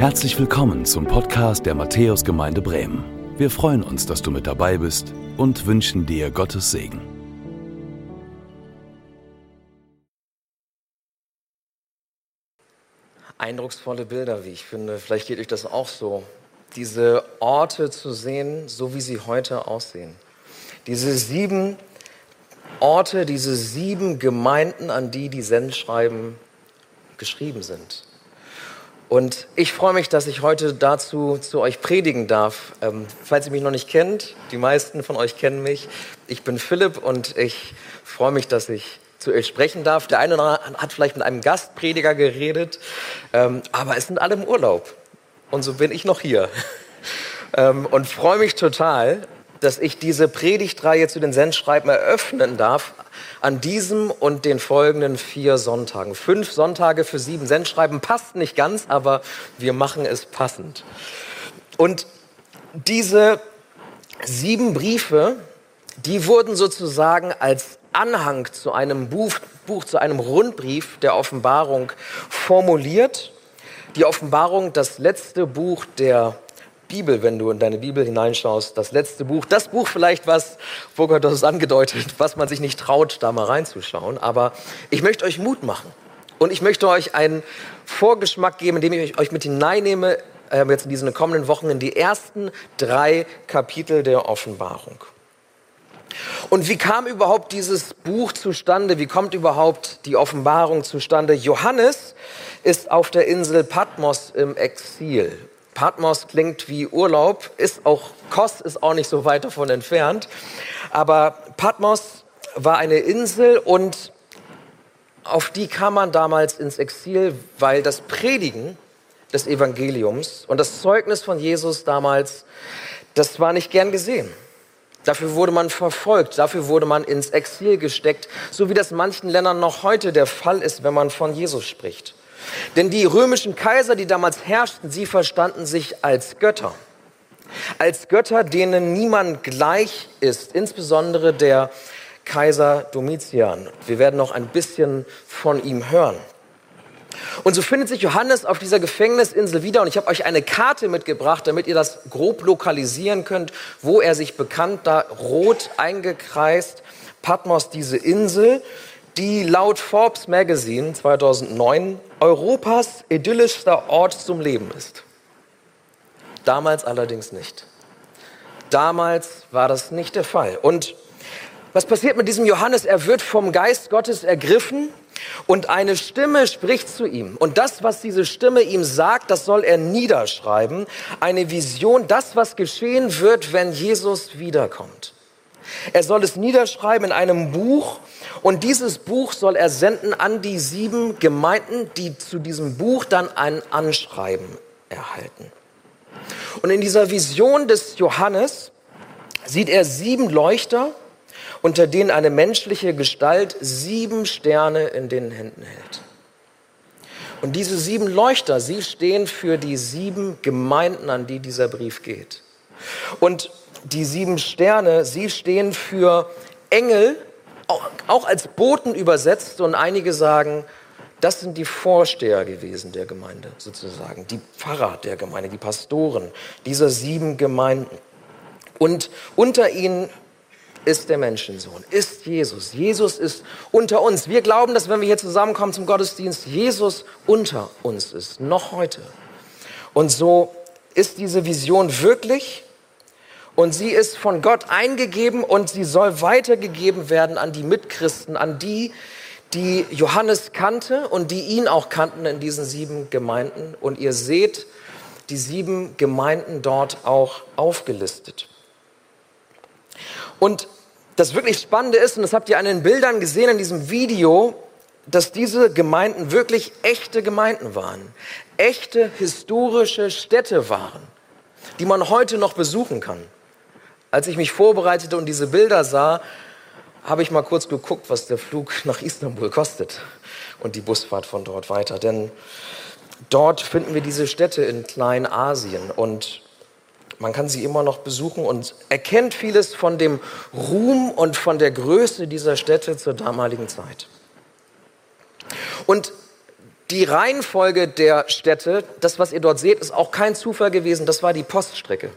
Herzlich willkommen zum Podcast der Matthäusgemeinde Bremen. Wir freuen uns, dass du mit dabei bist und wünschen dir Gottes Segen. Eindrucksvolle Bilder, wie ich finde. Vielleicht geht euch das auch so. Diese Orte zu sehen, so wie sie heute aussehen. Diese sieben Orte, diese sieben Gemeinden, an die die Sendschreiben geschrieben sind. Und ich freue mich, dass ich heute dazu zu euch predigen darf. Ähm, falls ihr mich noch nicht kennt, die meisten von euch kennen mich. Ich bin Philipp und ich freue mich, dass ich zu euch sprechen darf. Der eine oder andere hat vielleicht mit einem Gastprediger geredet, ähm, aber es sind alle im Urlaub. Und so bin ich noch hier. ähm, und freue mich total, dass ich diese Predigtreihe zu den Sendschreiben eröffnen darf an diesem und den folgenden vier Sonntagen. Fünf Sonntage für sieben Sendschreiben passt nicht ganz, aber wir machen es passend. Und diese sieben Briefe, die wurden sozusagen als Anhang zu einem Buch, Buch, zu einem Rundbrief der Offenbarung formuliert. Die Offenbarung, das letzte Buch der Bibel, wenn du in deine Bibel hineinschaust, das letzte Buch, das Buch vielleicht, was, wo das angedeutet, was man sich nicht traut, da mal reinzuschauen. Aber ich möchte euch Mut machen. Und ich möchte euch einen Vorgeschmack geben, indem ich euch mit hineinnehme, äh, jetzt in diesen kommenden Wochen, in die ersten drei Kapitel der Offenbarung. Und wie kam überhaupt dieses Buch zustande? Wie kommt überhaupt die Offenbarung zustande? Johannes ist auf der Insel Patmos im Exil. Patmos klingt wie Urlaub, ist auch, Kos ist auch nicht so weit davon entfernt. Aber Patmos war eine Insel und auf die kam man damals ins Exil, weil das Predigen des Evangeliums und das Zeugnis von Jesus damals, das war nicht gern gesehen. Dafür wurde man verfolgt, dafür wurde man ins Exil gesteckt, so wie das manchen Ländern noch heute der Fall ist, wenn man von Jesus spricht. Denn die römischen Kaiser, die damals herrschten, sie verstanden sich als Götter. Als Götter, denen niemand gleich ist, insbesondere der Kaiser Domitian. Wir werden noch ein bisschen von ihm hören. Und so findet sich Johannes auf dieser Gefängnisinsel wieder und ich habe euch eine Karte mitgebracht, damit ihr das grob lokalisieren könnt, wo er sich bekannt, da rot eingekreist, Patmos, diese Insel die laut Forbes Magazine 2009 Europas idyllischster Ort zum Leben ist. Damals allerdings nicht. Damals war das nicht der Fall. Und was passiert mit diesem Johannes? Er wird vom Geist Gottes ergriffen und eine Stimme spricht zu ihm. Und das, was diese Stimme ihm sagt, das soll er niederschreiben. Eine Vision, das, was geschehen wird, wenn Jesus wiederkommt. Er soll es niederschreiben in einem Buch und dieses Buch soll er senden an die sieben Gemeinden, die zu diesem Buch dann ein Anschreiben erhalten. Und in dieser Vision des Johannes sieht er sieben Leuchter, unter denen eine menschliche Gestalt sieben Sterne in den Händen hält. Und diese sieben Leuchter, sie stehen für die sieben Gemeinden, an die dieser Brief geht. Und die sieben Sterne, sie stehen für Engel, auch als Boten übersetzt. Und einige sagen, das sind die Vorsteher gewesen der Gemeinde, sozusagen, die Pfarrer der Gemeinde, die Pastoren dieser sieben Gemeinden. Und unter ihnen ist der Menschensohn, ist Jesus. Jesus ist unter uns. Wir glauben, dass wenn wir hier zusammenkommen zum Gottesdienst, Jesus unter uns ist, noch heute. Und so ist diese Vision wirklich und sie ist von Gott eingegeben und sie soll weitergegeben werden an die Mitchristen, an die, die Johannes kannte und die ihn auch kannten in diesen sieben Gemeinden. Und ihr seht die sieben Gemeinden dort auch aufgelistet. Und das wirklich Spannende ist, und das habt ihr an den Bildern gesehen in diesem Video, dass diese Gemeinden wirklich echte Gemeinden waren, echte historische Städte waren, die man heute noch besuchen kann. Als ich mich vorbereitete und diese Bilder sah, habe ich mal kurz geguckt, was der Flug nach Istanbul kostet und die Busfahrt von dort weiter. Denn dort finden wir diese Städte in Kleinasien und man kann sie immer noch besuchen und erkennt vieles von dem Ruhm und von der Größe dieser Städte zur damaligen Zeit. Und die Reihenfolge der Städte, das, was ihr dort seht, ist auch kein Zufall gewesen. Das war die Poststrecke.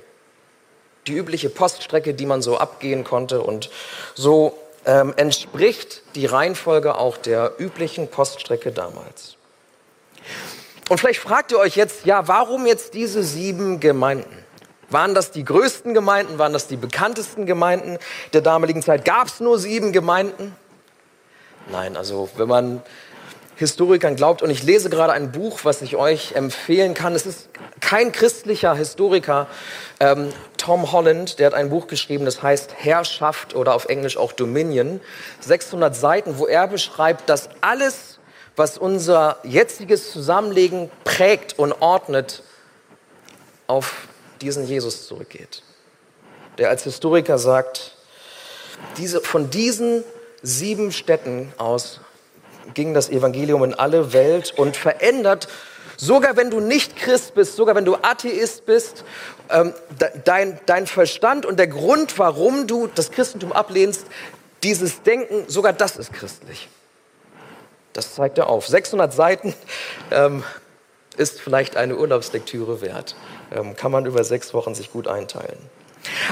Die übliche Poststrecke, die man so abgehen konnte. Und so ähm, entspricht die Reihenfolge auch der üblichen Poststrecke damals. Und vielleicht fragt ihr euch jetzt, ja, warum jetzt diese sieben Gemeinden? Waren das die größten Gemeinden? Waren das die bekanntesten Gemeinden der damaligen Zeit? Gab es nur sieben Gemeinden? Nein, also wenn man Historikern glaubt, und ich lese gerade ein Buch, was ich euch empfehlen kann. Es ist kein christlicher Historiker, ähm, Tom Holland, der hat ein Buch geschrieben, das heißt Herrschaft oder auf Englisch auch Dominion. 600 Seiten, wo er beschreibt, dass alles, was unser jetziges Zusammenlegen prägt und ordnet, auf diesen Jesus zurückgeht. Der als Historiker sagt, diese, von diesen sieben Städten aus ging das Evangelium in alle Welt und verändert, sogar wenn du nicht Christ bist, sogar wenn du Atheist bist, ähm, dein, dein Verstand und der Grund, warum du das Christentum ablehnst, dieses Denken, sogar das ist christlich. Das zeigt er auf. 600 Seiten ähm, ist vielleicht eine Urlaubslektüre wert. Ähm, kann man über sechs Wochen sich gut einteilen.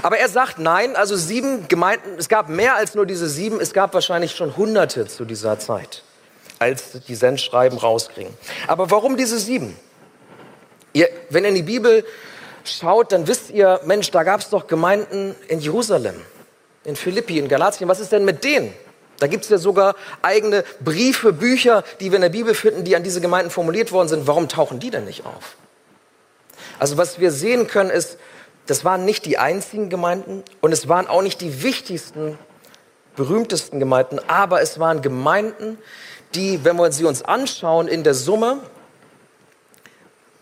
Aber er sagt nein, also sieben Gemeinden, es gab mehr als nur diese sieben, es gab wahrscheinlich schon Hunderte zu dieser Zeit als die Sendschreiben rauskriegen. Aber warum diese sieben? Ihr, wenn ihr in die Bibel schaut, dann wisst ihr, Mensch, da gab es doch Gemeinden in Jerusalem, in Philippi, in Galatien. Was ist denn mit denen? Da gibt es ja sogar eigene Briefe, Bücher, die wir in der Bibel finden, die an diese Gemeinden formuliert worden sind. Warum tauchen die denn nicht auf? Also was wir sehen können ist, das waren nicht die einzigen Gemeinden und es waren auch nicht die wichtigsten, berühmtesten Gemeinden, aber es waren Gemeinden, die, wenn wir sie uns anschauen, in der Summe,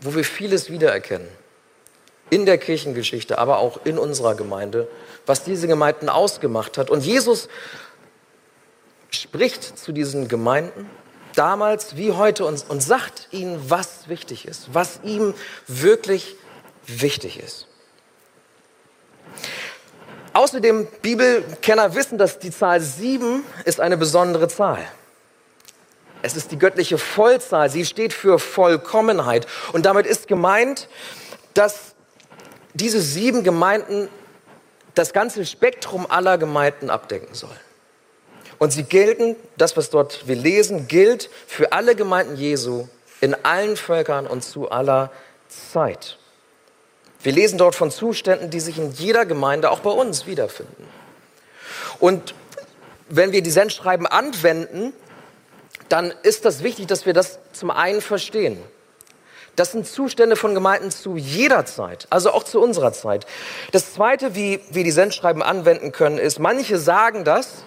wo wir vieles wiedererkennen. In der Kirchengeschichte, aber auch in unserer Gemeinde, was diese Gemeinden ausgemacht hat. Und Jesus spricht zu diesen Gemeinden damals wie heute und, und sagt ihnen, was wichtig ist, was ihm wirklich wichtig ist. Außerdem, Bibelkenner wissen, dass die Zahl sieben ist eine besondere Zahl. Es ist die göttliche Vollzahl. Sie steht für Vollkommenheit. Und damit ist gemeint, dass diese sieben Gemeinden das ganze Spektrum aller Gemeinden abdecken sollen. Und sie gelten, das, was dort wir lesen, gilt für alle Gemeinden Jesu in allen Völkern und zu aller Zeit. Wir lesen dort von Zuständen, die sich in jeder Gemeinde, auch bei uns, wiederfinden. Und wenn wir die Sendschreiben anwenden, dann ist das wichtig, dass wir das zum einen verstehen. Das sind Zustände von Gemeinden zu jeder Zeit, also auch zu unserer Zeit. Das Zweite, wie wir die Sendschreiben anwenden können, ist, manche sagen das,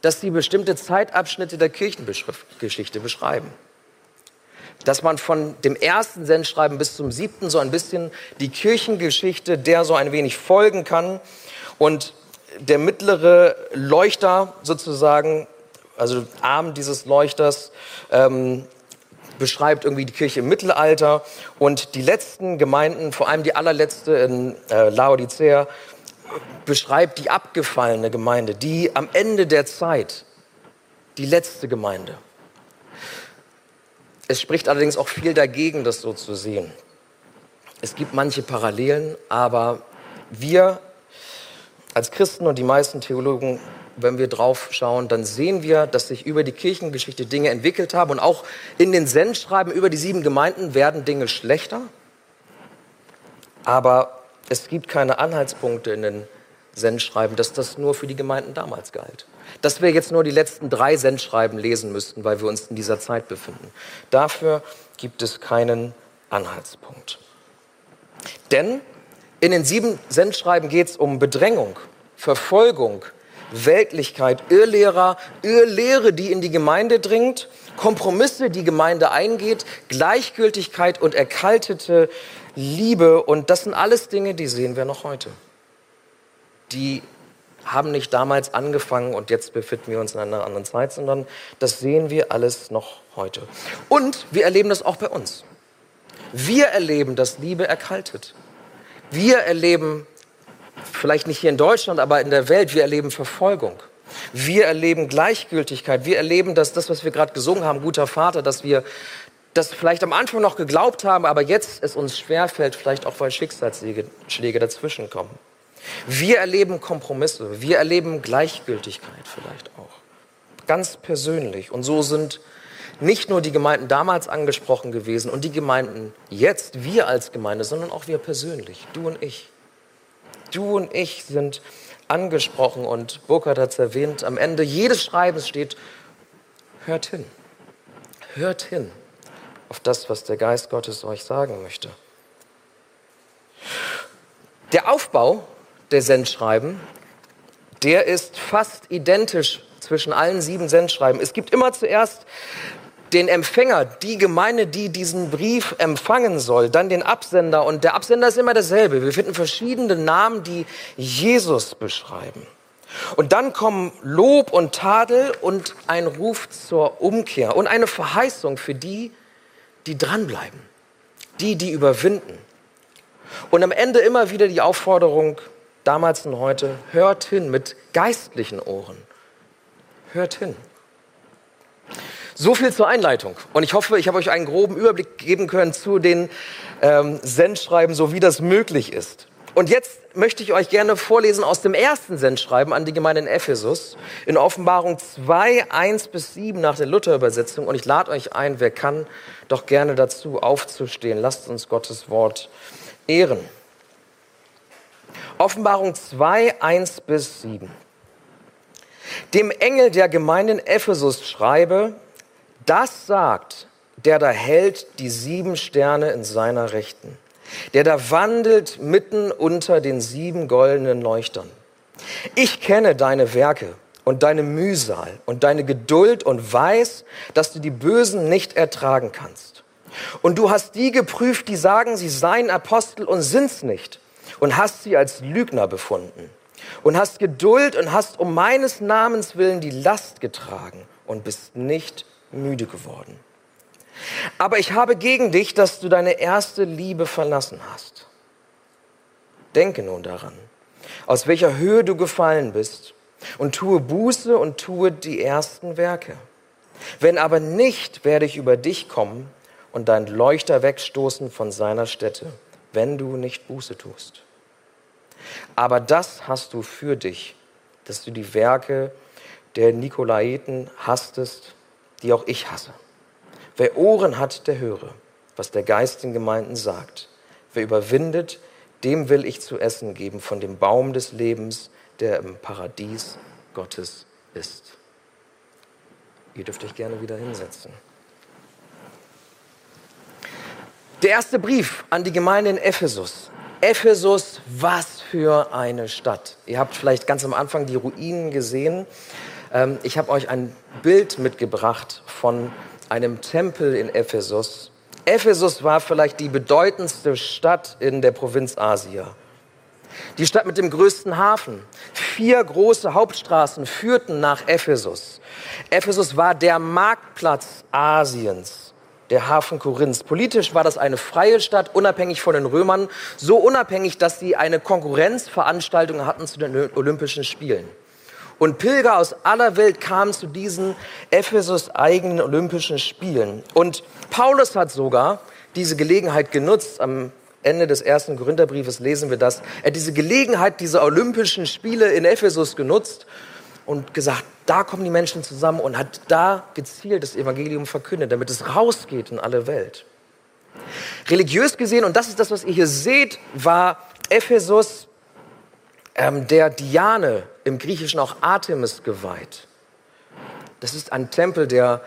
dass sie bestimmte Zeitabschnitte der Kirchengeschichte beschreiben. Dass man von dem ersten Sendschreiben bis zum siebten so ein bisschen die Kirchengeschichte der so ein wenig folgen kann und der mittlere Leuchter sozusagen also Arm dieses Leuchters, ähm, beschreibt irgendwie die Kirche im Mittelalter und die letzten Gemeinden, vor allem die allerletzte in äh, Laodicea, beschreibt die abgefallene Gemeinde, die am Ende der Zeit, die letzte Gemeinde. Es spricht allerdings auch viel dagegen, das so zu sehen. Es gibt manche Parallelen, aber wir als Christen und die meisten Theologen wenn wir drauf schauen, dann sehen wir, dass sich über die Kirchengeschichte Dinge entwickelt haben. Und auch in den Sendschreiben über die sieben Gemeinden werden Dinge schlechter. Aber es gibt keine Anhaltspunkte in den Sendschreiben, dass das nur für die Gemeinden damals galt. Dass wir jetzt nur die letzten drei Sendschreiben lesen müssten, weil wir uns in dieser Zeit befinden. Dafür gibt es keinen Anhaltspunkt. Denn in den sieben Sendschreiben geht es um Bedrängung, Verfolgung, Weltlichkeit, Irrlehrer, Irrlehre, die in die Gemeinde dringt, Kompromisse, die Gemeinde eingeht, Gleichgültigkeit und erkaltete Liebe. Und das sind alles Dinge, die sehen wir noch heute. Die haben nicht damals angefangen und jetzt befinden wir uns in einer anderen Zeit, sondern das sehen wir alles noch heute. Und wir erleben das auch bei uns. Wir erleben, dass Liebe erkaltet. Wir erleben vielleicht nicht hier in Deutschland, aber in der Welt, wir erleben Verfolgung. Wir erleben Gleichgültigkeit. Wir erleben, dass das, was wir gerade gesungen haben, guter Vater, dass wir das vielleicht am Anfang noch geglaubt haben, aber jetzt es uns schwerfällt, vielleicht auch weil Schicksalsschläge dazwischen kommen. Wir erleben Kompromisse, wir erleben Gleichgültigkeit vielleicht auch. Ganz persönlich. Und so sind nicht nur die Gemeinden damals angesprochen gewesen und die Gemeinden jetzt, wir als Gemeinde, sondern auch wir persönlich, du und ich. Du und ich sind angesprochen und Burkhard hat es erwähnt, am Ende jedes Schreibens steht, hört hin, hört hin auf das, was der Geist Gottes euch sagen möchte. Der Aufbau der Sendschreiben, der ist fast identisch zwischen allen sieben Sendschreiben. Es gibt immer zuerst den Empfänger, die Gemeinde, die diesen Brief empfangen soll, dann den Absender. Und der Absender ist immer derselbe. Wir finden verschiedene Namen, die Jesus beschreiben. Und dann kommen Lob und Tadel und ein Ruf zur Umkehr und eine Verheißung für die, die dranbleiben, die, die überwinden. Und am Ende immer wieder die Aufforderung, damals und heute, hört hin mit geistlichen Ohren. Hört hin. So viel zur Einleitung. Und ich hoffe, ich habe euch einen groben Überblick geben können zu den ähm, Sendschreiben, so wie das möglich ist. Und jetzt möchte ich euch gerne vorlesen aus dem ersten Sendschreiben an die Gemeinde in Ephesus in Offenbarung 2, 1 bis 7 nach der Luther-Übersetzung. Und ich lade euch ein, wer kann, doch gerne dazu aufzustehen. Lasst uns Gottes Wort ehren. Offenbarung 2, 1 bis 7. Dem Engel der Gemeinde in Ephesus schreibe, das sagt, der da hält die sieben Sterne in seiner Rechten, der da wandelt mitten unter den sieben goldenen Leuchtern. Ich kenne deine Werke und deine Mühsal und deine Geduld und weiß, dass du die Bösen nicht ertragen kannst. Und du hast die geprüft, die sagen, sie seien Apostel und sind's nicht, und hast sie als Lügner befunden. Und hast Geduld und hast um meines Namens willen die Last getragen und bist nicht müde geworden. Aber ich habe gegen dich, dass du deine erste Liebe verlassen hast. Denke nun daran, aus welcher Höhe du gefallen bist, und tue Buße und tue die ersten Werke. Wenn aber nicht, werde ich über dich kommen und dein Leuchter wegstoßen von seiner Stätte, wenn du nicht Buße tust. Aber das hast du für dich, dass du die Werke der Nikolaiten hastest die auch ich hasse. Wer Ohren hat, der höre, was der Geist den Gemeinden sagt. Wer überwindet, dem will ich zu essen geben von dem Baum des Lebens, der im Paradies Gottes ist. Ihr dürft euch gerne wieder hinsetzen. Der erste Brief an die Gemeinde in Ephesus. Ephesus, was für eine Stadt. Ihr habt vielleicht ganz am Anfang die Ruinen gesehen. Ähm, ich habe euch ein Bild mitgebracht von einem Tempel in Ephesus. Ephesus war vielleicht die bedeutendste Stadt in der Provinz Asia. Die Stadt mit dem größten Hafen. Vier große Hauptstraßen führten nach Ephesus. Ephesus war der Marktplatz Asiens, der Hafen Korinths. Politisch war das eine freie Stadt, unabhängig von den Römern, so unabhängig, dass sie eine Konkurrenzveranstaltung hatten zu den Olympischen Spielen. Und Pilger aus aller Welt kamen zu diesen Ephesus eigenen Olympischen Spielen. Und Paulus hat sogar diese Gelegenheit genutzt. Am Ende des ersten Korintherbriefes lesen wir das. Er hat diese Gelegenheit dieser Olympischen Spiele in Ephesus genutzt und gesagt, da kommen die Menschen zusammen und hat da gezielt das Evangelium verkündet, damit es rausgeht in alle Welt. Religiös gesehen, und das ist das, was ihr hier seht, war Ephesus ähm, der Diane, im Griechischen auch Artemis geweiht. Das ist ein Tempel, der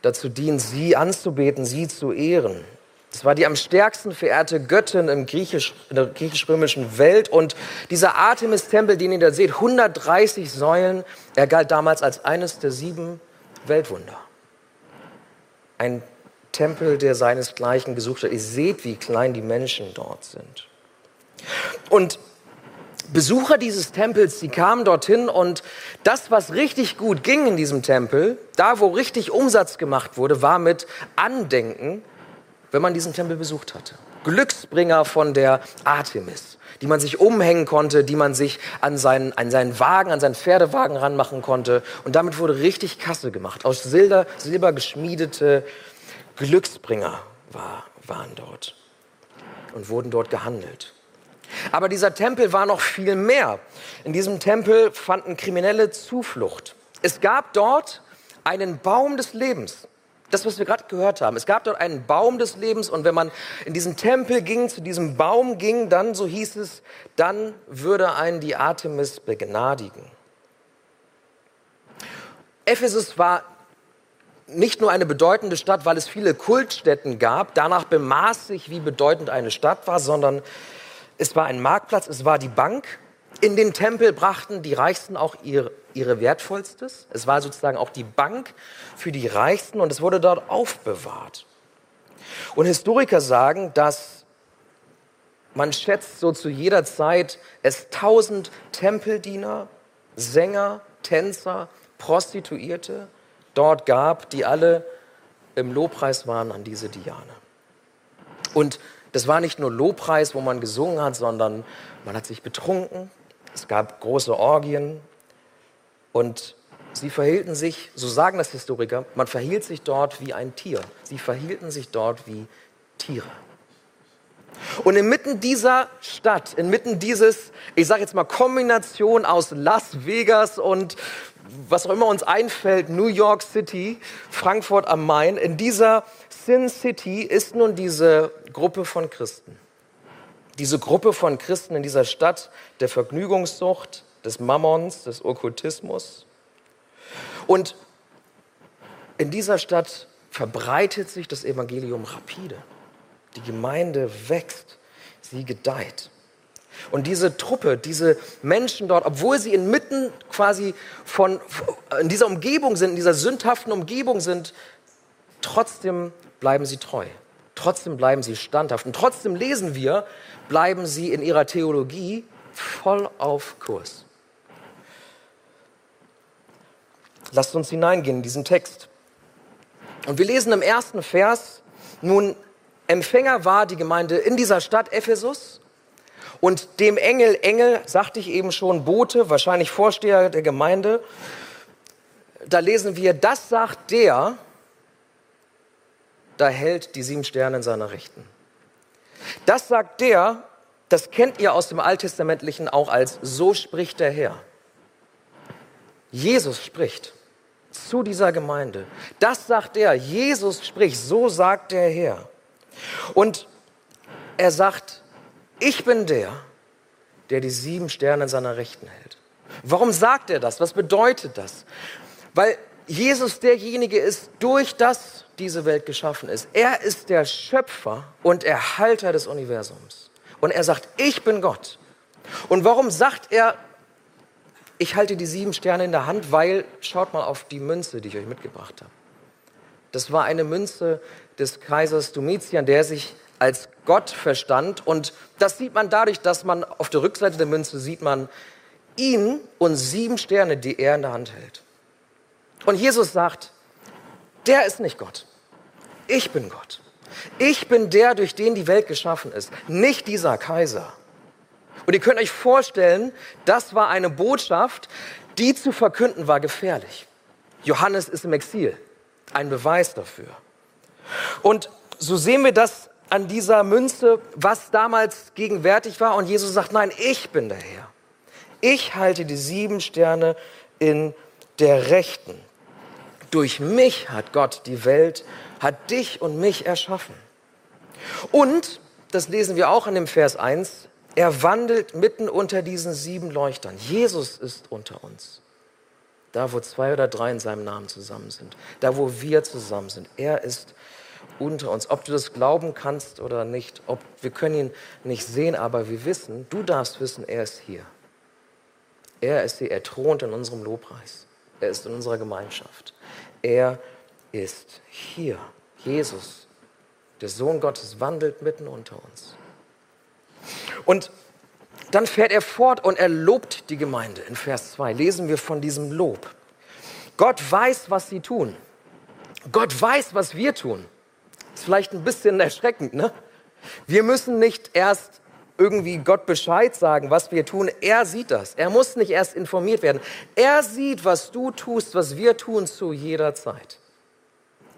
dazu dient, sie anzubeten, sie zu ehren. Das war die am stärksten verehrte Göttin im Griechisch, in der griechisch-römischen Welt. Und dieser Artemis-Tempel, den ihr da seht, 130 Säulen, er galt damals als eines der sieben Weltwunder. Ein Tempel, der seinesgleichen gesucht hat. Ihr seht, wie klein die Menschen dort sind. Und Besucher dieses Tempels, die kamen dorthin und das, was richtig gut ging in diesem Tempel, da wo richtig Umsatz gemacht wurde, war mit Andenken, wenn man diesen Tempel besucht hatte. Glücksbringer von der Artemis, die man sich umhängen konnte, die man sich an seinen, an seinen Wagen, an seinen Pferdewagen ranmachen konnte. Und damit wurde richtig Kasse gemacht. Aus Silber, Silber geschmiedete Glücksbringer war, waren dort und wurden dort gehandelt. Aber dieser Tempel war noch viel mehr. In diesem Tempel fanden Kriminelle Zuflucht. Es gab dort einen Baum des Lebens. Das, was wir gerade gehört haben. Es gab dort einen Baum des Lebens und wenn man in diesen Tempel ging, zu diesem Baum ging, dann, so hieß es, dann würde einen die Artemis begnadigen. Ephesus war nicht nur eine bedeutende Stadt, weil es viele Kultstätten gab, danach bemaß sich, wie bedeutend eine Stadt war, sondern es war ein Marktplatz, es war die Bank. In den Tempel brachten die Reichsten auch ihr, ihre Wertvollstes. Es war sozusagen auch die Bank für die Reichsten und es wurde dort aufbewahrt. Und Historiker sagen, dass man schätzt so zu jeder Zeit es tausend Tempeldiener, Sänger, Tänzer, Prostituierte dort gab, die alle im Lobpreis waren an diese Diane. Und das war nicht nur Lobpreis, wo man gesungen hat, sondern man hat sich betrunken. Es gab große Orgien und sie verhielten sich, so sagen das Historiker, man verhielt sich dort wie ein Tier. Sie verhielten sich dort wie Tiere. Und inmitten dieser Stadt, inmitten dieses, ich sage jetzt mal, Kombination aus Las Vegas und was auch immer uns einfällt, New York City, Frankfurt am Main, in dieser Sin City ist nun diese Gruppe von Christen. Diese Gruppe von Christen in dieser Stadt der Vergnügungssucht, des Mammons, des Okkultismus. Und in dieser Stadt verbreitet sich das Evangelium rapide. Die Gemeinde wächst, sie gedeiht. Und diese Truppe, diese Menschen dort, obwohl sie inmitten quasi von, in dieser Umgebung sind, in dieser sündhaften Umgebung sind, trotzdem bleiben sie treu. Trotzdem bleiben sie standhaft. Und trotzdem lesen wir, bleiben sie in ihrer Theologie voll auf Kurs. Lasst uns hineingehen in diesen Text. Und wir lesen im ersten Vers, nun Empfänger war die Gemeinde in dieser Stadt Ephesus und dem Engel, Engel, sagte ich eben schon, Bote, wahrscheinlich Vorsteher der Gemeinde, da lesen wir, das sagt der, da hält die sieben Sterne in seiner Rechten. Das sagt der, das kennt ihr aus dem Alttestamentlichen auch als so spricht der Herr. Jesus spricht zu dieser Gemeinde. Das sagt er, Jesus spricht, so sagt der Herr. Und er sagt, ich bin der, der die sieben Sterne in seiner Rechten hält. Warum sagt er das? Was bedeutet das? Weil Jesus derjenige ist, durch das diese Welt geschaffen ist. Er ist der Schöpfer und Erhalter des Universums. Und er sagt, ich bin Gott. Und warum sagt er, ich halte die sieben Sterne in der Hand? Weil, schaut mal auf die Münze, die ich euch mitgebracht habe. Das war eine Münze des Kaisers Domitian, der sich als Gott verstand. Und das sieht man dadurch, dass man auf der Rückseite der Münze sieht man ihn und sieben Sterne, die er in der Hand hält. Und Jesus sagt, der ist nicht Gott. Ich bin Gott. Ich bin der, durch den die Welt geschaffen ist, nicht dieser Kaiser. Und ihr könnt euch vorstellen, das war eine Botschaft, die zu verkünden war gefährlich. Johannes ist im Exil, ein Beweis dafür. Und so sehen wir das an dieser Münze, was damals gegenwärtig war. Und Jesus sagt, nein, ich bin der Herr. Ich halte die sieben Sterne in der Rechten. Durch mich hat Gott die Welt, hat dich und mich erschaffen. Und, das lesen wir auch in dem Vers 1, er wandelt mitten unter diesen sieben Leuchtern. Jesus ist unter uns. Da, wo zwei oder drei in seinem Namen zusammen sind. Da, wo wir zusammen sind. Er ist unter uns. Ob du das glauben kannst oder nicht, ob, wir können ihn nicht sehen, aber wir wissen, du darfst wissen, er ist hier. Er ist hier, er thront in unserem Lobpreis. Er ist in unserer Gemeinschaft. Er ist hier. Jesus, der Sohn Gottes, wandelt mitten unter uns. Und dann fährt er fort und er lobt die Gemeinde. In Vers 2 lesen wir von diesem Lob. Gott weiß, was sie tun. Gott weiß, was wir tun. Ist vielleicht ein bisschen erschreckend, ne? Wir müssen nicht erst irgendwie Gott Bescheid sagen, was wir tun. Er sieht das. Er muss nicht erst informiert werden. Er sieht, was du tust, was wir tun zu jeder Zeit.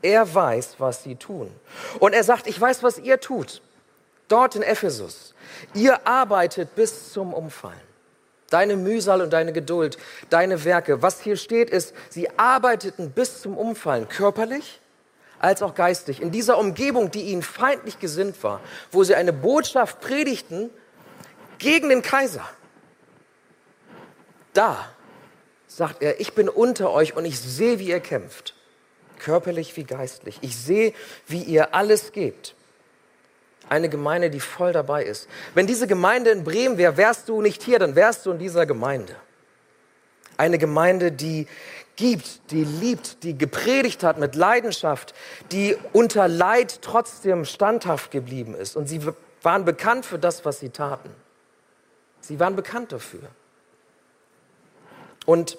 Er weiß, was sie tun. Und er sagt, ich weiß, was ihr tut. Dort in Ephesus. Ihr arbeitet bis zum Umfallen. Deine Mühsal und deine Geduld, deine Werke. Was hier steht ist, sie arbeiteten bis zum Umfallen, körperlich als auch geistig. In dieser Umgebung, die ihnen feindlich gesinnt war, wo sie eine Botschaft predigten gegen den Kaiser. Da sagt er, ich bin unter euch und ich sehe, wie ihr kämpft körperlich wie geistlich. Ich sehe, wie ihr alles gebt. Eine Gemeinde, die voll dabei ist. Wenn diese Gemeinde in Bremen wäre, wärst du nicht hier, dann wärst du in dieser Gemeinde. Eine Gemeinde, die gibt, die liebt, die gepredigt hat mit Leidenschaft, die unter Leid trotzdem standhaft geblieben ist. Und sie waren bekannt für das, was sie taten. Sie waren bekannt dafür. Und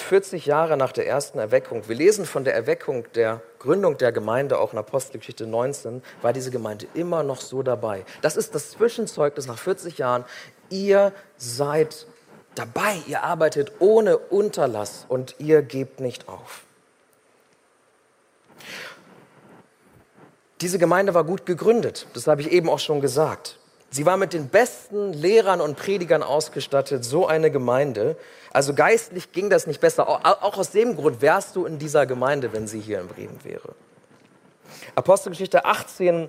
40 Jahre nach der ersten Erweckung, wir lesen von der Erweckung der Gründung der Gemeinde auch in Apostelgeschichte 19, war diese Gemeinde immer noch so dabei. Das ist das Zwischenzeugnis nach 40 Jahren. Ihr seid dabei, ihr arbeitet ohne Unterlass und ihr gebt nicht auf. Diese Gemeinde war gut gegründet, das habe ich eben auch schon gesagt. Sie war mit den besten Lehrern und Predigern ausgestattet, so eine Gemeinde. Also geistlich ging das nicht besser. Auch aus dem Grund wärst du in dieser Gemeinde, wenn sie hier in Bremen wäre. Apostelgeschichte 18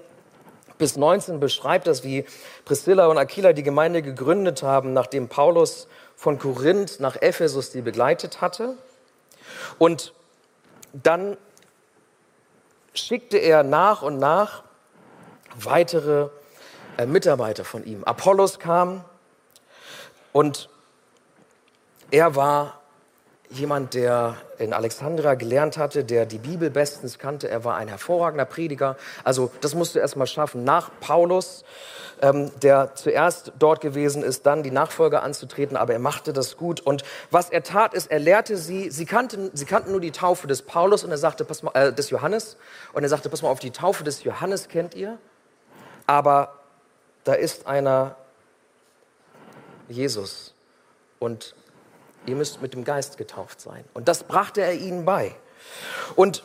bis 19 beschreibt das, wie Priscilla und Aquila die Gemeinde gegründet haben, nachdem Paulus von Korinth nach Ephesus die begleitet hatte. Und dann schickte er nach und nach weitere äh, Mitarbeiter von ihm. Apollos kam und er war jemand, der in Alexandria gelernt hatte, der die Bibel bestens kannte. Er war ein hervorragender Prediger. Also das musst du erst mal schaffen. Nach Paulus, ähm, der zuerst dort gewesen ist, dann die Nachfolger anzutreten, aber er machte das gut. Und was er tat, ist, er lehrte sie, sie kannten, sie kannten nur die Taufe des Paulus und er sagte, pass mal, äh, des Johannes. Und er sagte, pass mal auf, die Taufe des Johannes kennt ihr, aber da ist einer Jesus und ihr müsst mit dem Geist getauft sein. Und das brachte er ihnen bei. Und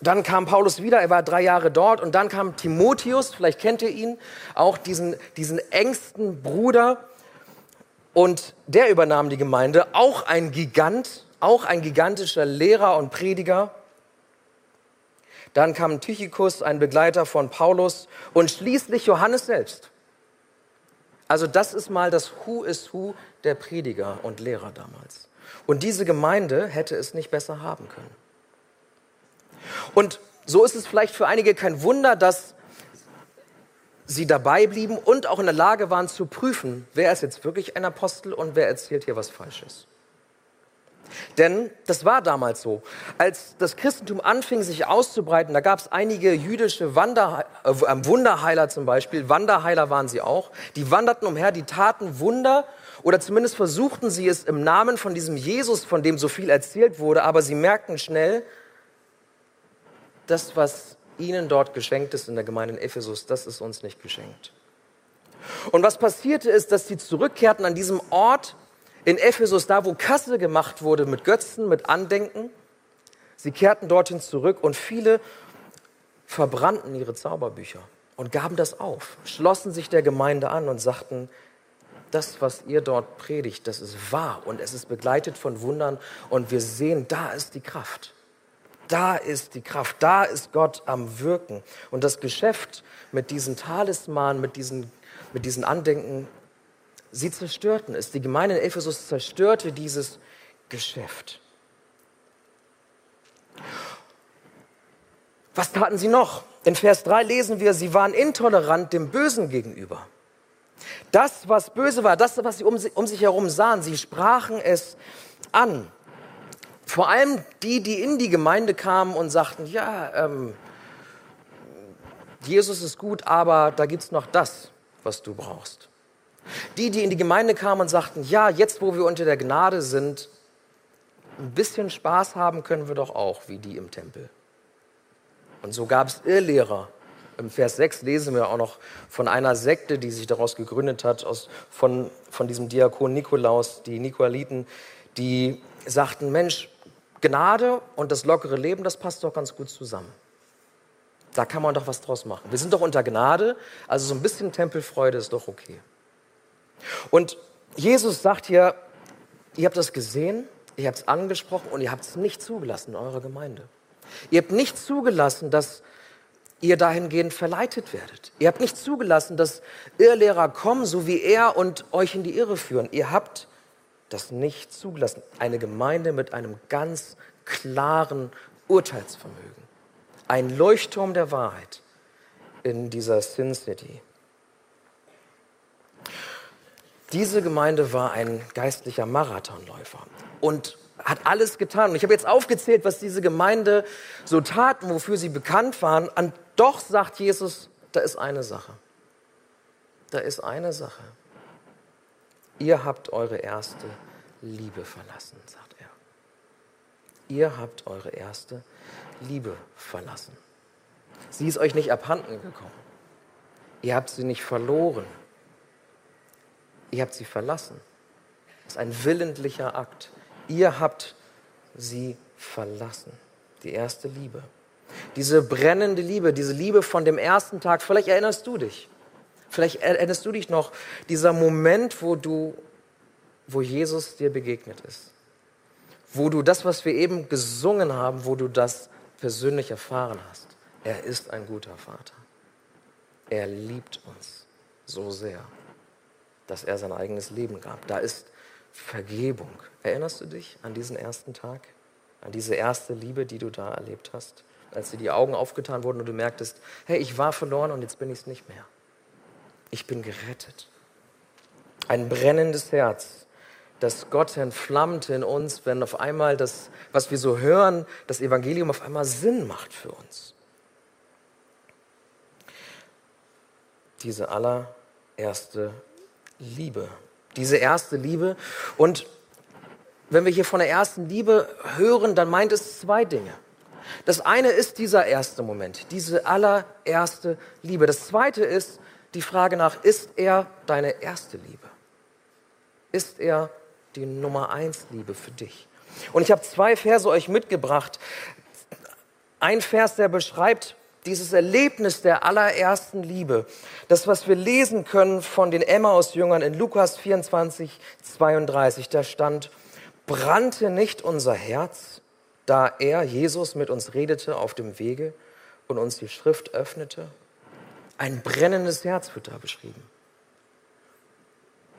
dann kam Paulus wieder, er war drei Jahre dort und dann kam Timotheus, vielleicht kennt ihr ihn, auch diesen, diesen engsten Bruder und der übernahm die Gemeinde, auch ein Gigant, auch ein gigantischer Lehrer und Prediger. Dann kam Tychikus, ein Begleiter von Paulus und schließlich Johannes selbst. Also das ist mal das Who is Who der Prediger und Lehrer damals. Und diese Gemeinde hätte es nicht besser haben können. Und so ist es vielleicht für einige kein Wunder, dass sie dabei blieben und auch in der Lage waren zu prüfen, wer ist jetzt wirklich ein Apostel und wer erzählt hier was Falsches. Denn das war damals so. Als das Christentum anfing, sich auszubreiten, da gab es einige jüdische Wander, äh, Wunderheiler zum Beispiel. Wanderheiler waren sie auch. Die wanderten umher, die taten Wunder oder zumindest versuchten sie es im Namen von diesem Jesus, von dem so viel erzählt wurde. Aber sie merkten schnell, das, was ihnen dort geschenkt ist in der Gemeinde in Ephesus, das ist uns nicht geschenkt. Und was passierte ist, dass sie zurückkehrten an diesem Ort, in Ephesus, da wo Kasse gemacht wurde mit Götzen, mit Andenken. Sie kehrten dorthin zurück und viele verbrannten ihre Zauberbücher und gaben das auf, schlossen sich der Gemeinde an und sagten, das, was ihr dort predigt, das ist wahr und es ist begleitet von Wundern und wir sehen, da ist die Kraft. Da ist die Kraft, da ist Gott am Wirken. Und das Geschäft mit diesen Talismanen, mit diesen, mit diesen Andenken Sie zerstörten es. Die Gemeinde in Ephesus zerstörte dieses Geschäft. Was taten sie noch? In Vers 3 lesen wir, sie waren intolerant dem Bösen gegenüber. Das, was böse war, das, was sie um, um sich herum sahen, sie sprachen es an. Vor allem die, die in die Gemeinde kamen und sagten, ja, ähm, Jesus ist gut, aber da gibt es noch das, was du brauchst. Die, die in die Gemeinde kamen und sagten, ja, jetzt wo wir unter der Gnade sind, ein bisschen Spaß haben können wir doch auch, wie die im Tempel. Und so gab es Irrlehrer. Im Vers 6 lesen wir auch noch von einer Sekte, die sich daraus gegründet hat, aus, von, von diesem Diakon Nikolaus, die Nikoliten, die sagten, Mensch, Gnade und das lockere Leben, das passt doch ganz gut zusammen. Da kann man doch was draus machen. Wir sind doch unter Gnade, also so ein bisschen Tempelfreude ist doch okay. Und Jesus sagt hier, ihr habt das gesehen, ihr habt es angesprochen und ihr habt es nicht zugelassen in eurer Gemeinde. Ihr habt nicht zugelassen, dass ihr dahingehend verleitet werdet. Ihr habt nicht zugelassen, dass Irrlehrer kommen, so wie er, und euch in die Irre führen. Ihr habt das nicht zugelassen. Eine Gemeinde mit einem ganz klaren Urteilsvermögen. Ein Leuchtturm der Wahrheit in dieser Sin City. Diese Gemeinde war ein geistlicher Marathonläufer und hat alles getan. Und ich habe jetzt aufgezählt, was diese Gemeinde so taten, wofür sie bekannt waren. Und doch sagt Jesus, da ist eine Sache. Da ist eine Sache. Ihr habt eure erste Liebe verlassen, sagt er. Ihr habt eure erste Liebe verlassen. Sie ist euch nicht abhanden gekommen. Ihr habt sie nicht verloren. Ihr habt sie verlassen. Das ist ein willentlicher Akt. Ihr habt sie verlassen. Die erste Liebe. Diese brennende Liebe, diese Liebe von dem ersten Tag. Vielleicht erinnerst du dich. Vielleicht erinnerst du dich noch, dieser Moment, wo du, wo Jesus dir begegnet ist. Wo du das, was wir eben gesungen haben, wo du das persönlich erfahren hast. Er ist ein guter Vater. Er liebt uns so sehr, dass er sein eigenes Leben gab. Da ist Vergebung. Erinnerst du dich an diesen ersten Tag? An diese erste Liebe, die du da erlebt hast? Als dir die Augen aufgetan wurden und du merktest, hey, ich war verloren und jetzt bin ich es nicht mehr. Ich bin gerettet. Ein brennendes Herz, das Gott entflammt in uns, wenn auf einmal das, was wir so hören, das Evangelium auf einmal Sinn macht für uns. Diese allererste Liebe. Diese erste Liebe. Und wenn wir hier von der ersten Liebe hören, dann meint es zwei Dinge. Das eine ist dieser erste Moment, diese allererste Liebe. Das zweite ist die Frage nach, ist er deine erste Liebe? Ist er die Nummer eins Liebe für dich? Und ich habe zwei Verse euch mitgebracht. Ein Vers, der beschreibt dieses Erlebnis der allerersten Liebe. Das, was wir lesen können von den Emmaus-Jüngern in Lukas 24, 32, da stand, brannte nicht unser Herz, da er, Jesus, mit uns redete auf dem Wege und uns die Schrift öffnete? Ein brennendes Herz wird da beschrieben.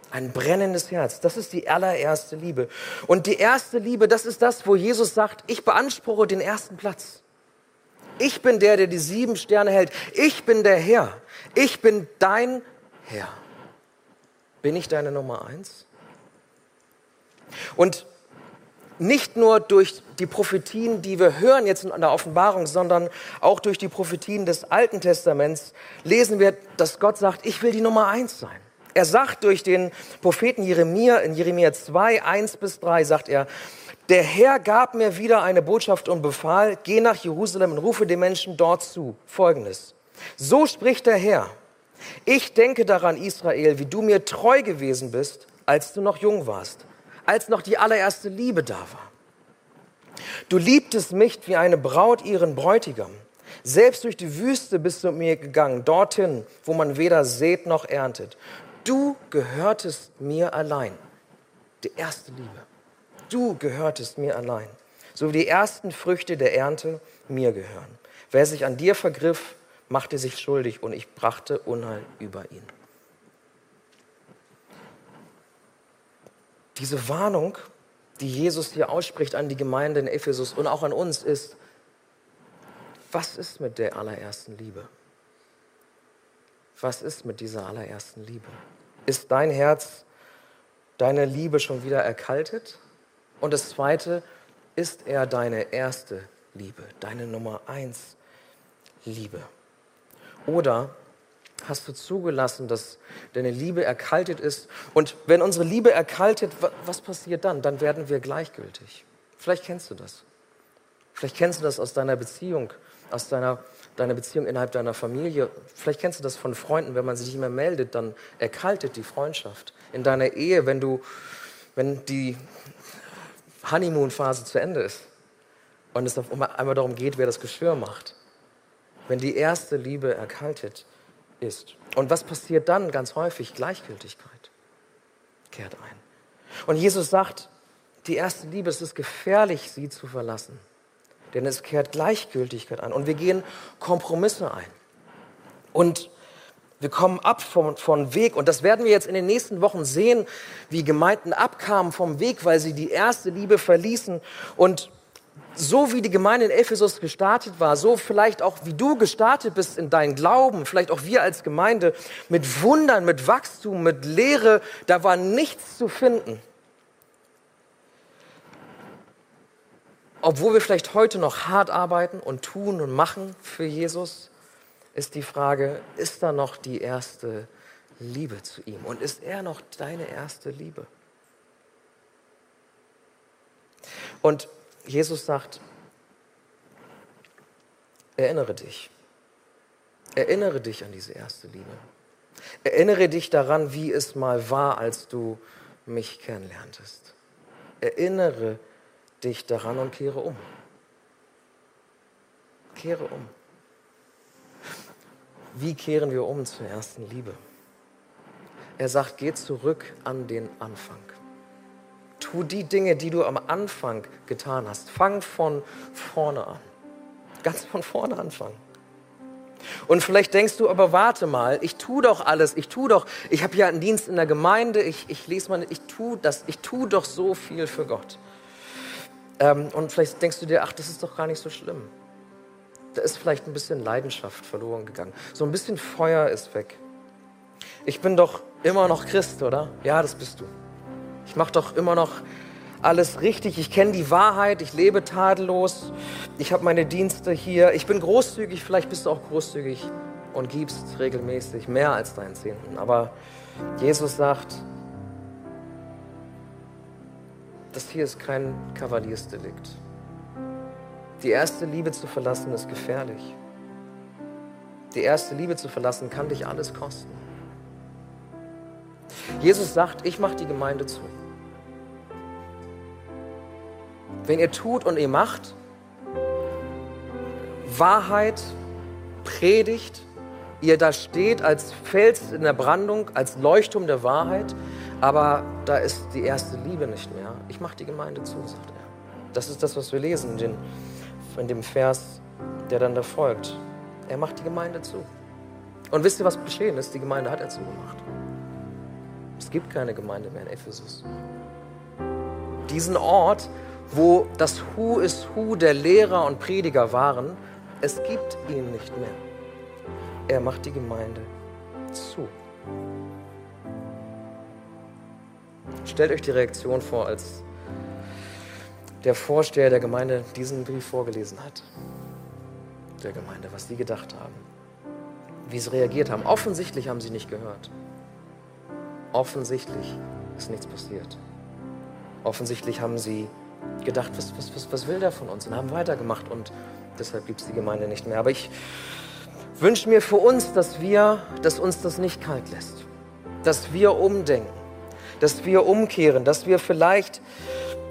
Ein brennendes Herz, das ist die allererste Liebe. Und die erste Liebe, das ist das, wo Jesus sagt, ich beanspruche den ersten Platz. Ich bin der, der die sieben Sterne hält. Ich bin der Herr. Ich bin dein Herr. Bin ich deine Nummer eins? Und nicht nur durch die Prophetien, die wir hören jetzt in der Offenbarung, sondern auch durch die Prophetien des Alten Testaments lesen wir, dass Gott sagt, ich will die Nummer eins sein. Er sagt durch den Propheten Jeremia, in Jeremia 2, 1 bis 3, sagt er, der Herr gab mir wieder eine Botschaft und befahl, geh nach Jerusalem und rufe den Menschen dort zu. Folgendes. So spricht der Herr. Ich denke daran, Israel, wie du mir treu gewesen bist, als du noch jung warst als noch die allererste Liebe da war. Du liebtest mich wie eine Braut ihren Bräutigam. Selbst durch die Wüste bist du mit mir gegangen, dorthin, wo man weder sät noch erntet. Du gehörtest mir allein. Die erste Liebe. Du gehörtest mir allein. So wie die ersten Früchte der Ernte mir gehören. Wer sich an dir vergriff, machte sich schuldig und ich brachte Unheil über ihn. Diese Warnung, die Jesus hier ausspricht an die Gemeinde in Ephesus und auch an uns, ist, was ist mit der allerersten Liebe? Was ist mit dieser allerersten Liebe? Ist dein Herz, deine Liebe schon wieder erkaltet? Und das Zweite, ist er deine erste Liebe, deine Nummer eins Liebe? Oder hast du zugelassen, dass deine Liebe erkaltet ist. Und wenn unsere Liebe erkaltet, was passiert dann? Dann werden wir gleichgültig. Vielleicht kennst du das. Vielleicht kennst du das aus deiner Beziehung, aus deiner, deiner Beziehung innerhalb deiner Familie. Vielleicht kennst du das von Freunden, wenn man sich nicht mehr meldet, dann erkaltet die Freundschaft. In deiner Ehe, wenn du, wenn die Honeymoon-Phase zu Ende ist, und es einmal darum geht, wer das Geschirr macht. Wenn die erste Liebe erkaltet ist. Und was passiert dann ganz häufig? Gleichgültigkeit kehrt ein. Und Jesus sagt, die erste Liebe, es ist gefährlich, sie zu verlassen. Denn es kehrt Gleichgültigkeit an. Und wir gehen Kompromisse ein. Und wir kommen ab vom, vom Weg. Und das werden wir jetzt in den nächsten Wochen sehen, wie Gemeinden abkamen vom Weg, weil sie die erste Liebe verließen. Und so wie die Gemeinde in Ephesus gestartet war, so vielleicht auch wie du gestartet bist in deinen Glauben, vielleicht auch wir als Gemeinde mit Wundern, mit Wachstum, mit Lehre, da war nichts zu finden. Obwohl wir vielleicht heute noch hart arbeiten und tun und machen für Jesus, ist die Frage, ist da noch die erste Liebe zu ihm? Und ist er noch deine erste Liebe? Und Jesus sagt, erinnere dich. Erinnere dich an diese erste Liebe. Erinnere dich daran, wie es mal war, als du mich kennenlerntest. Erinnere dich daran und kehre um. Kehre um. Wie kehren wir um zur ersten Liebe? Er sagt, geh zurück an den Anfang. Tu die Dinge, die du am Anfang getan hast. Fang von vorne an. Ganz von vorne anfangen. Und vielleicht denkst du, aber warte mal, ich tue doch alles, ich tue doch, ich habe ja einen Dienst in der Gemeinde, ich, ich lese mal, ich tue das, ich tue doch so viel für Gott. Ähm, und vielleicht denkst du dir, ach, das ist doch gar nicht so schlimm. Da ist vielleicht ein bisschen Leidenschaft verloren gegangen. So ein bisschen Feuer ist weg. Ich bin doch immer noch Christ, oder? Ja, das bist du. Ich mache doch immer noch alles richtig. Ich kenne die Wahrheit. Ich lebe tadellos. Ich habe meine Dienste hier. Ich bin großzügig. Vielleicht bist du auch großzügig und gibst regelmäßig mehr als deinen Zehnten. Aber Jesus sagt, das hier ist kein Kavaliersdelikt. Die erste Liebe zu verlassen ist gefährlich. Die erste Liebe zu verlassen kann dich alles kosten. Jesus sagt, ich mache die Gemeinde zu. Wenn ihr tut und ihr macht, Wahrheit predigt, ihr da steht als Fels in der Brandung, als Leuchtturm der Wahrheit, aber da ist die erste Liebe nicht mehr. Ich mache die Gemeinde zu, sagt er. Das ist das, was wir lesen in, den, in dem Vers, der dann da folgt. Er macht die Gemeinde zu. Und wisst ihr, was geschehen ist? Die Gemeinde hat er zugemacht. Es gibt keine Gemeinde mehr in Ephesus. Diesen Ort, wo das Hu ist Hu der Lehrer und Prediger waren, es gibt ihn nicht mehr. Er macht die Gemeinde zu. Stellt euch die Reaktion vor, als der Vorsteher der Gemeinde diesen Brief vorgelesen hat. Der Gemeinde, was sie gedacht haben, wie sie reagiert haben. Offensichtlich haben sie nicht gehört. Offensichtlich ist nichts passiert. Offensichtlich haben sie gedacht, was, was, was, was will der von uns? Und haben weitergemacht und deshalb gibt es die Gemeinde nicht mehr. Aber ich wünsche mir für uns, dass wir, dass uns das nicht kalt lässt. Dass wir umdenken. Dass wir umkehren. Dass wir vielleicht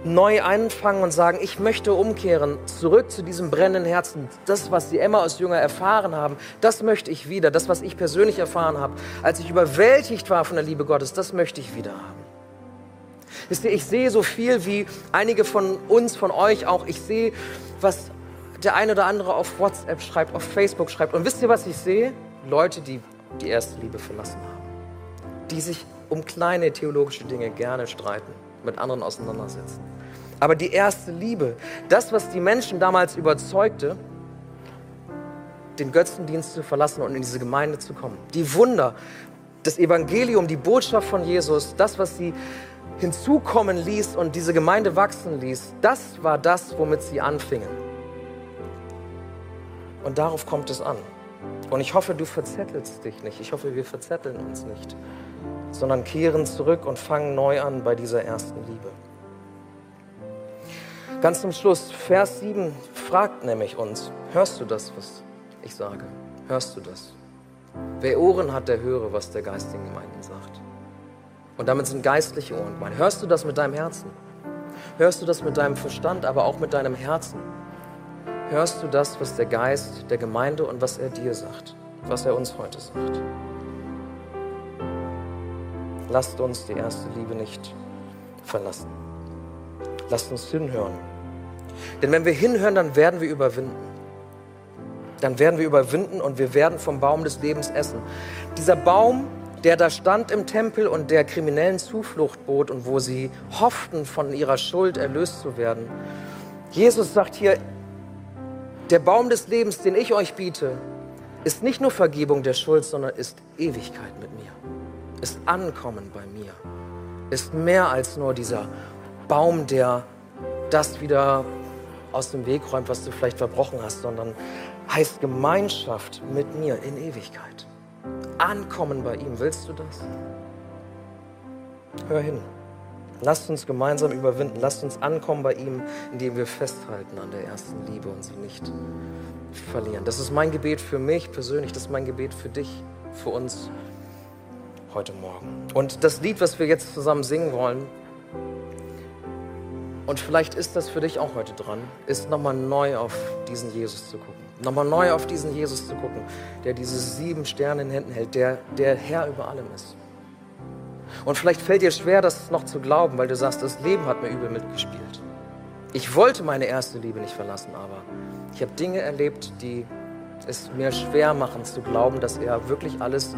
neu anfangen und sagen, ich möchte umkehren, zurück zu diesem brennenden Herzen. Das, was die Emma aus Jünger erfahren haben, das möchte ich wieder. Das, was ich persönlich erfahren habe, als ich überwältigt war von der Liebe Gottes, das möchte ich wieder haben. Wisst ihr, ich sehe so viel wie einige von uns, von euch auch. Ich sehe, was der eine oder andere auf WhatsApp schreibt, auf Facebook schreibt. Und wisst ihr, was ich sehe? Leute, die die erste Liebe verlassen haben. Die sich um kleine theologische Dinge gerne streiten, mit anderen auseinandersetzen. Aber die erste Liebe, das, was die Menschen damals überzeugte, den Götzendienst zu verlassen und in diese Gemeinde zu kommen. Die Wunder, das Evangelium, die Botschaft von Jesus, das, was sie hinzukommen ließ und diese Gemeinde wachsen ließ, das war das, womit sie anfingen. Und darauf kommt es an. Und ich hoffe, du verzettelst dich nicht. Ich hoffe, wir verzetteln uns nicht, sondern kehren zurück und fangen neu an bei dieser ersten Liebe. Ganz zum Schluss, Vers 7 fragt nämlich uns, hörst du das, was ich sage? Hörst du das? Wer Ohren hat, der höre, was der Geist den Gemeinden sagt. Und damit sind geistliche Ohren gemeint. Hörst du das mit deinem Herzen? Hörst du das mit deinem Verstand, aber auch mit deinem Herzen? hörst du das, was der Geist der Gemeinde und was er dir sagt, was er uns heute sagt. Lasst uns die erste Liebe nicht verlassen. Lasst uns hinhören. Denn wenn wir hinhören, dann werden wir überwinden. Dann werden wir überwinden und wir werden vom Baum des Lebens essen. Dieser Baum, der da stand im Tempel und der Kriminellen Zuflucht bot und wo sie hofften, von ihrer Schuld erlöst zu werden. Jesus sagt hier, der Baum des Lebens, den ich euch biete, ist nicht nur Vergebung der Schuld, sondern ist Ewigkeit mit mir, ist Ankommen bei mir, ist mehr als nur dieser Baum, der das wieder aus dem Weg räumt, was du vielleicht verbrochen hast, sondern heißt Gemeinschaft mit mir in Ewigkeit. Ankommen bei ihm, willst du das? Hör hin. Lasst uns gemeinsam überwinden. Lasst uns ankommen bei ihm, indem wir festhalten an der ersten Liebe und sie nicht verlieren. Das ist mein Gebet für mich persönlich, das ist mein Gebet für dich, für uns heute Morgen. Und das Lied, was wir jetzt zusammen singen wollen, und vielleicht ist das für dich auch heute dran, ist nochmal neu auf diesen Jesus zu gucken. Nochmal neu auf diesen Jesus zu gucken, der diese sieben Sterne in Händen hält, der der Herr über allem ist. Und vielleicht fällt dir schwer, das noch zu glauben, weil du sagst, das Leben hat mir übel mitgespielt. Ich wollte meine erste Liebe nicht verlassen, aber ich habe Dinge erlebt, die es mir schwer machen zu glauben, dass er wirklich alles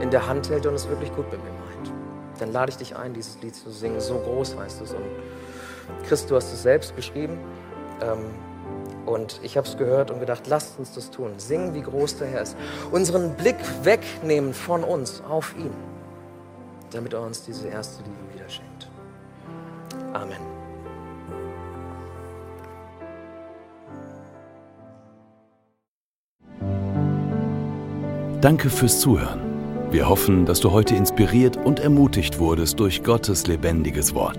in der Hand hält und es wirklich gut mit mir meint. Dann lade ich dich ein, dieses Lied zu singen. So groß heißt es. Und Christ, du hast es selbst geschrieben. Ähm, und ich habe es gehört und gedacht, lasst uns das tun. Singen, wie groß der Herr ist. Unseren Blick wegnehmen von uns auf ihn, damit er uns diese erste Liebe wieder schenkt. Amen. Danke fürs Zuhören. Wir hoffen, dass du heute inspiriert und ermutigt wurdest durch Gottes lebendiges Wort.